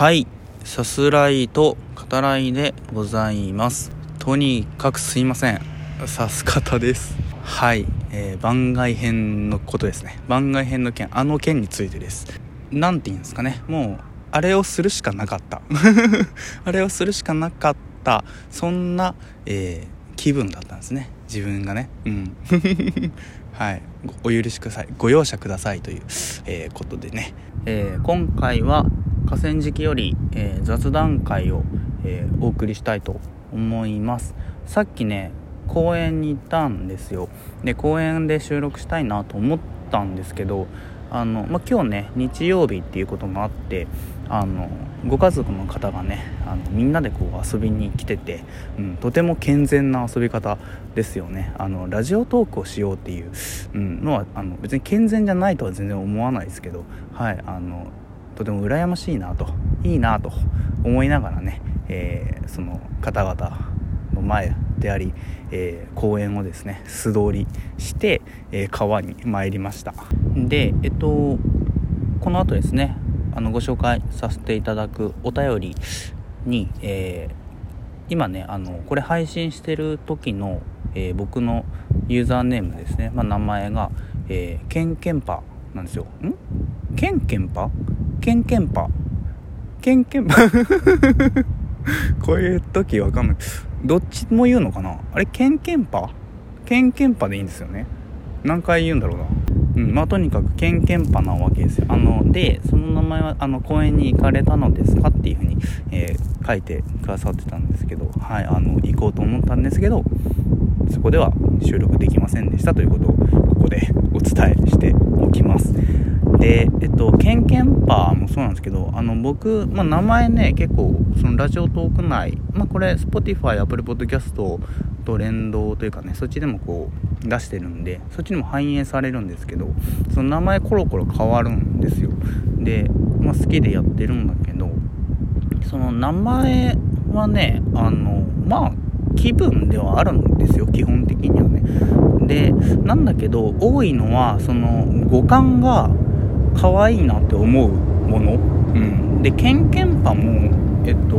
はい。さすらいと語らいでございます。とにかくすいません。さす方です。はい、えー、番外編のことですね。番外編の件あの件についてです。何て言うんですかね。もうあれをするしかなかった。あれをするしかなかった。そんな、えー、気分だったんですね。自分がね。うん。はい。お許しください。ご容赦くださいという、えー、ことでね、えー、今回は河川敷より、えー、雑談会を、えお送りしたいと思います。さっきね公園に行ったんですよ。で公園で収録したいなと思ったんですけどあの、まあ、今日ね日曜日っていうこともあってあのご家族の方がねあのみんなでこう遊びに来てて、うん、とても健全な遊び方ですよね。あのラジオトークをしようっていう、うん、のはあの別に健全じゃないとは全然思わないですけどはいあのとても羨ましいなといいなと思いながらね、えー、その方々の前であり、えー、公園をですね素通りして、えー、川に参りました。でえっとこの後ですねあのご紹介させていただくお便りに、えー、今ねあのこれ配信してる時の、えー、僕のユーザーネームですね、まあ、名前が、えー、ケンケンパなんですよ。ん？ケンケンパ？ケンケンパ。ケンケンパ。こういう時わかんない。どっちも言うのかな？あれケンケンパ？ケンケンパでいいんですよね。何回言うんだろうな。うんまあとにかくケンケンパなわけですよ。あのでその名前はあの公園に行かれたのですかっていうふうに、えー、書いてくださってたんですけどはいあの行こうと思ったんですけどそこでは収録できませんでしたということをここでお伝えしておきます。でえっとケンケンパーもそうなんですけどあの僕、まあ、名前ね結構そのラジオトーク内、まあ、これ Spotify、Apple Podcast と連動というかねそっちでもこう出してるんでそっちにも反映されるんですけどその名前コロコロ変わるんですよ。で、まあ、好きでやってるんだけどその名前はねあのまあ気分ではあるんですよ基本的にはね。でなんだけど多いのはその五感が可愛いなって思うもの、うん、でケンケンパもえっと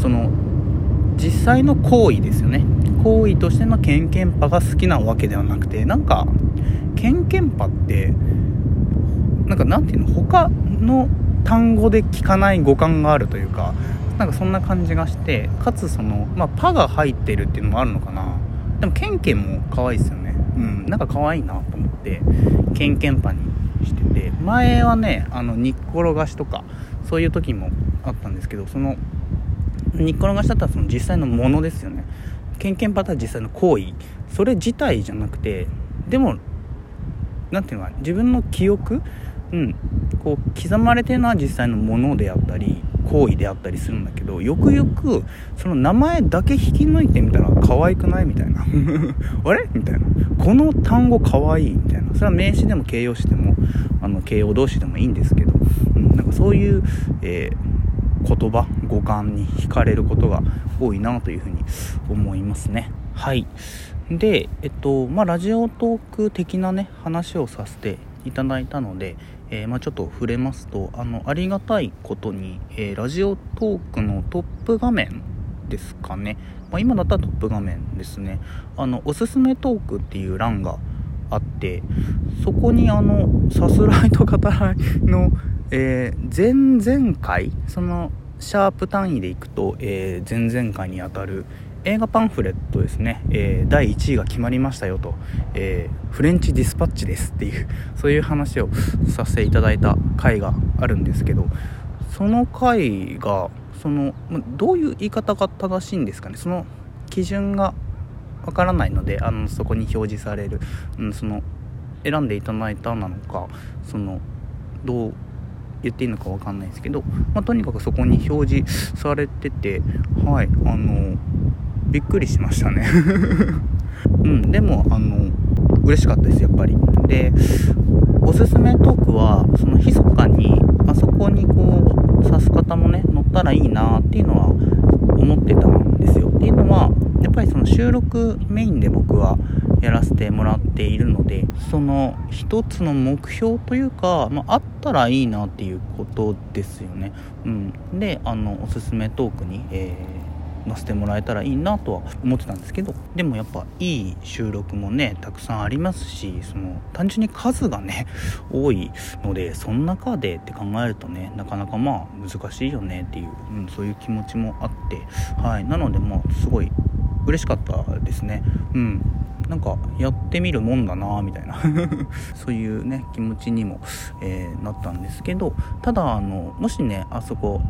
その実際の行為ですよね。行為としてのケンケンパが好きなわけではなくてなんかケンケンパってなんかなんていうの？他の単語で聞かない語感があるというかなんかそんな感じがしてかつそのまあパが入ってるっていうのもあるのかな。でもケンケンも可愛いですよね。うん。なんか可愛いなと思ってケンケンパにして前はねあの煮っころがしとかそういう時もあったんですけどその煮っころがしだったらその実際のものですよね。ケンケンパター実際の行為。それ自体じゃなくてでも何ていうのか自分の記憶うんこう刻まれてるのは実際のものであったり行為であったりするんだけどよくよくその名前だけ引き抜いてみたら可愛くないみたいな。あれ？みたいな。この単語可愛いみたいな。それは名詞でも形容詞でもあの形容動詞でもいいんですけど、うん、なんかそういう、えー、言葉語感に惹かれることが多いなというふうに思いますね。はい。でえっとまあラジオトーク的なね話をさせていただいたので、えー、まあ、ちょっと触れますとあのありがたいことに、えー、ラジオトークのトップ画面ですかね、まあ、今だったらトップ画面ですね。あのおすすめトークっていう欄があってそこにあのさすらいと語らいの、えー、前々回そのシャープ単位でいくと、えー、前々回にあたる映画パンフレットですね、えー、第1位が決まりましたよと、えー、フレンチディスパッチですっていう そういう話をさせていただいた回があるんですけどその回がそのどういう言い方が正しいんですかね？その基準がわからないのであのそこに表示される、うん、その選んでいただいたなのかそのどう言っていいのか分かんないですけど、まあ、とにかくそこに表示されててはいあのびっくりしましたね。うんでもあの嬉しかったですやっぱり。でおすすめトークはその密かにあそこにこう指す方たらいいなっていうのは思ってたんですよっていうのはやっぱりその収録メインで僕はやらせてもらっているのでその一つの目標というか、まあ、あったらいいなっていうことですよね。うん、であのおすすめトークに、えー載せてもらえたらいいなとは思ってたんですけどでもやっぱいい収録もねたくさんありますしその単純に数がね 多いのでその中でって考えるとねなかなかまあ難しいよねっていう、うん、そういう気持ちもあってはい。なのでまあすごい嬉しかったですね。うん。なんかやってみるもんだなみたいな そういうね気持ちにも、えー、なったんですけどただあのもしねあそこ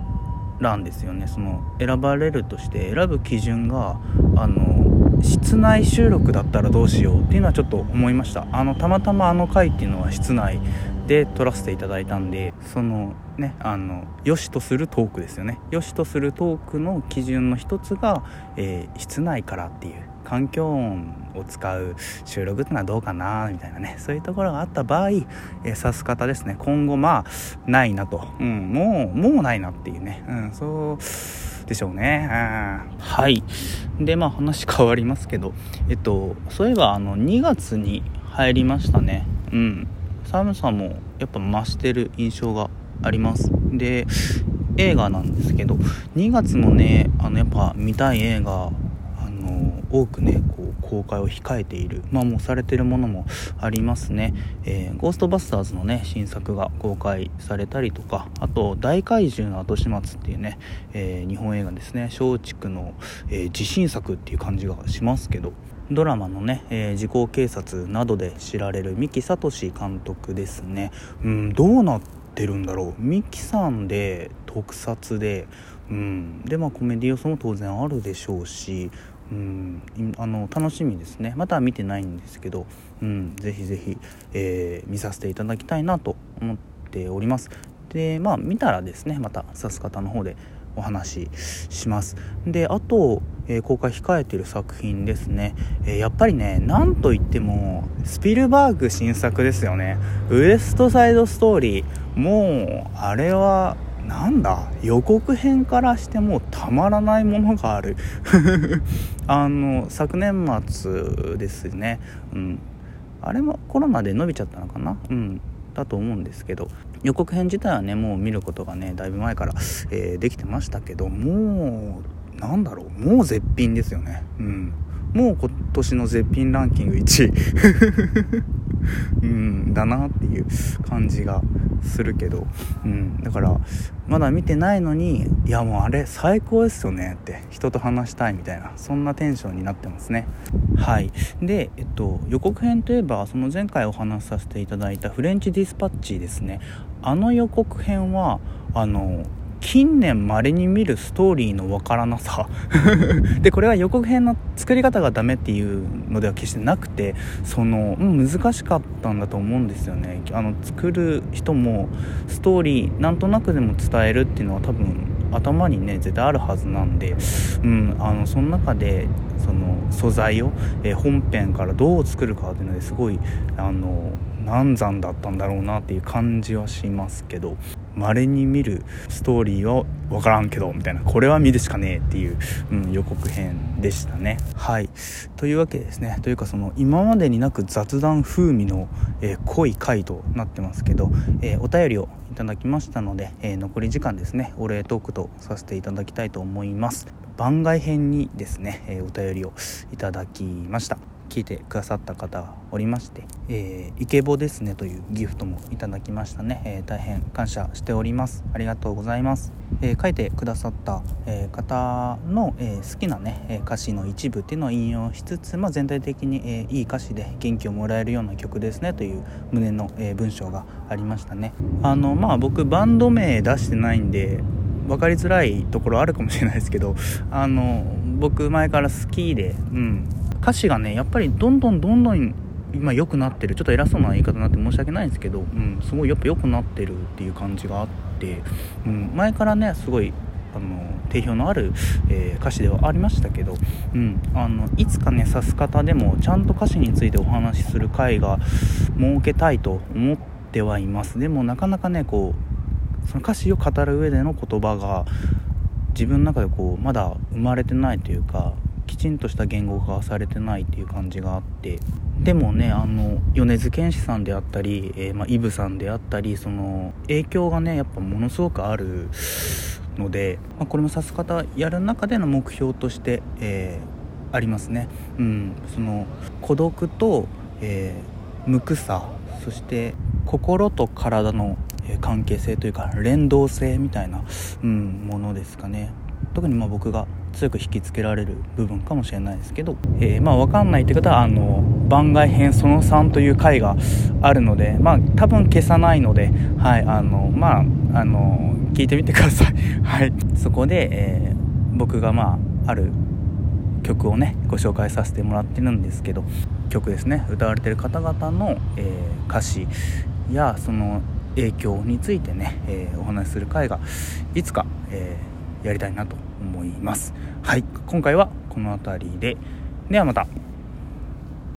欄ですよね。その選ばれるとして選ぶ基準があの室内収録だったらどうしようっていうのはちょっと思いました。あのたまたまあの回っていうのは室内で撮らせていただいたんでそのねあの良しとするトークですよね。良しとするトークの基準の一つが、えー、室内からっていう環境音を使う収録ってのはどうかなみたいなね。そういうところがあった場合、えー、指す方ですね。今後まあないなと、うん、もうもうないなっていうね、うん、そうでしょうね、うん、はい。でまあ話変わりますけど。えっとそういえばあの2月に入りましたね。うん。寒さもやっぱ増してる印象があります。で映画なんですけど。2月のねあのやっぱ見たい映画あの多くねこ公開を控えているまあもうされてるものもありますね、えー、ゴーストバスターズのね新作が公開されたりとかあと大怪獣の後始末っていうね、えー、日本映画ですね。松竹の、えー、自信作っていう感じがしますけどドラマのね、えー、時効警察などで知られる三木聡監督ですね。うんどうなってるんだろう。三木さんで特撮でうんでまあコメディ要素も当然あるでしょうしうんあの楽しみですね。また見てないんですけど、うん、ぜひぜひ、えー、見させていただきたいなと思っております。でまあ見たらですねまた指す方の方でお話しします。であと、えー、公開控えてる作品ですね、えー、やっぱりねなんといってもスピルバーグ新作ですよね。ウエストサイドストーリー。もうあれはなんだ？予告編からしてもたまらないものがある。あの昨年末ですね、うん、あれもコロナで伸びちゃったのかな？うん。だと思うんですけど。予告編自体はねもう見ることがねだいぶ前から、えー、できてましたけどもうなんだろう？もう絶品ですよね。うん。もう今年の絶品ランキング1位。うんだなっていう感じがするけど、うん、だからまだ見てないのにいやもうあれ最高ですよねって人と話したいみたいなそんなテンションになってますね。はい。で、えっと、予告編といえばその前回お話しさせていただいたフレンチディスパッチですね。あの予告編はあの近年稀に見るストーリーのわからなさ。でこれは予告編の作り方がダメっていうのでは決してなくてその、難しかったんだと思うんですよね。あの作る人もストーリーなんとなくでも伝えるっていうのは多分頭にね絶対あるはずなんで、うん、あのその中でその素材を、え、本編からどう作るかっていうのですごいあの難産だったんだろうなっていう感じはしますけど。稀に見るストーリーは分からんけどみたいな。これは見るしかねえっていう、うん、予告編でしたね。はい。というわけですねというかその今までになく雑談風味の、えー、濃い回となってますけど、えー、お便りをいただきましたので、えー、残り時間ですねお礼トークとさせていただきたいと思います。番外編にですね、えお便りをいただきました。聞いてくださった方がおりまして、えー、イケボですねというギフトもいただきましたね、えー、大変感謝しております。ありがとうございます、えー、書いてくださった、え方の、え好きなね歌詞の一部っていうのを引用しつつ、まあ、全体的に、えいい歌詞で元気をもらえるような曲ですねという旨の、え文章がありましたね。あのまあ僕バンド名出してないんで分かりづらいところあるかもしれないですけど あの僕前から好きで、うん、歌詞がねやっぱりどんどんどんどん今良くなってる。ちょっと偉そうな言い方になって申し訳ないんですけど、うん、すごいやっぱ良くなってるっていう感じがあって、うん、前からねすごいあの定評のある、えー、歌詞ではありましたけど、うん、あのいつかね指す方でもちゃんと歌詞についてお話しする回が設けたいと思ってはいます。でもなかなかねこうその歌詞を語る上での言葉が自分の中でこうまだ生まれてないというかきちんとした言語化されてないっていう感じがあってでもねあの米津玄師さんであったり、えー、まあ、イブさんであったりその影響がねやっぱものすごくあるので、まあ、これもさす方やる中での目標として、えー、ありますね。うん、その孤独と、えー、無垢さそして心と体の関係性というか連動性みたいな、うん、ものですかね。特にま僕が強く引きつけられる部分かもしれないですけど、えー、まあ分かんないって方はあの番外編その3という回があるのでまあ多分消さないのではいあのまああの聞いてみてください。はい。そこで、えー、僕がまあある曲をねご紹介させてもらってるんですけど。曲ですね。歌われてる方々の、えー、歌詞やその影響についてね、えー、お話しする回がいつか、えー、やりたいなと思います。はい。今回はこの辺りで。ではまた。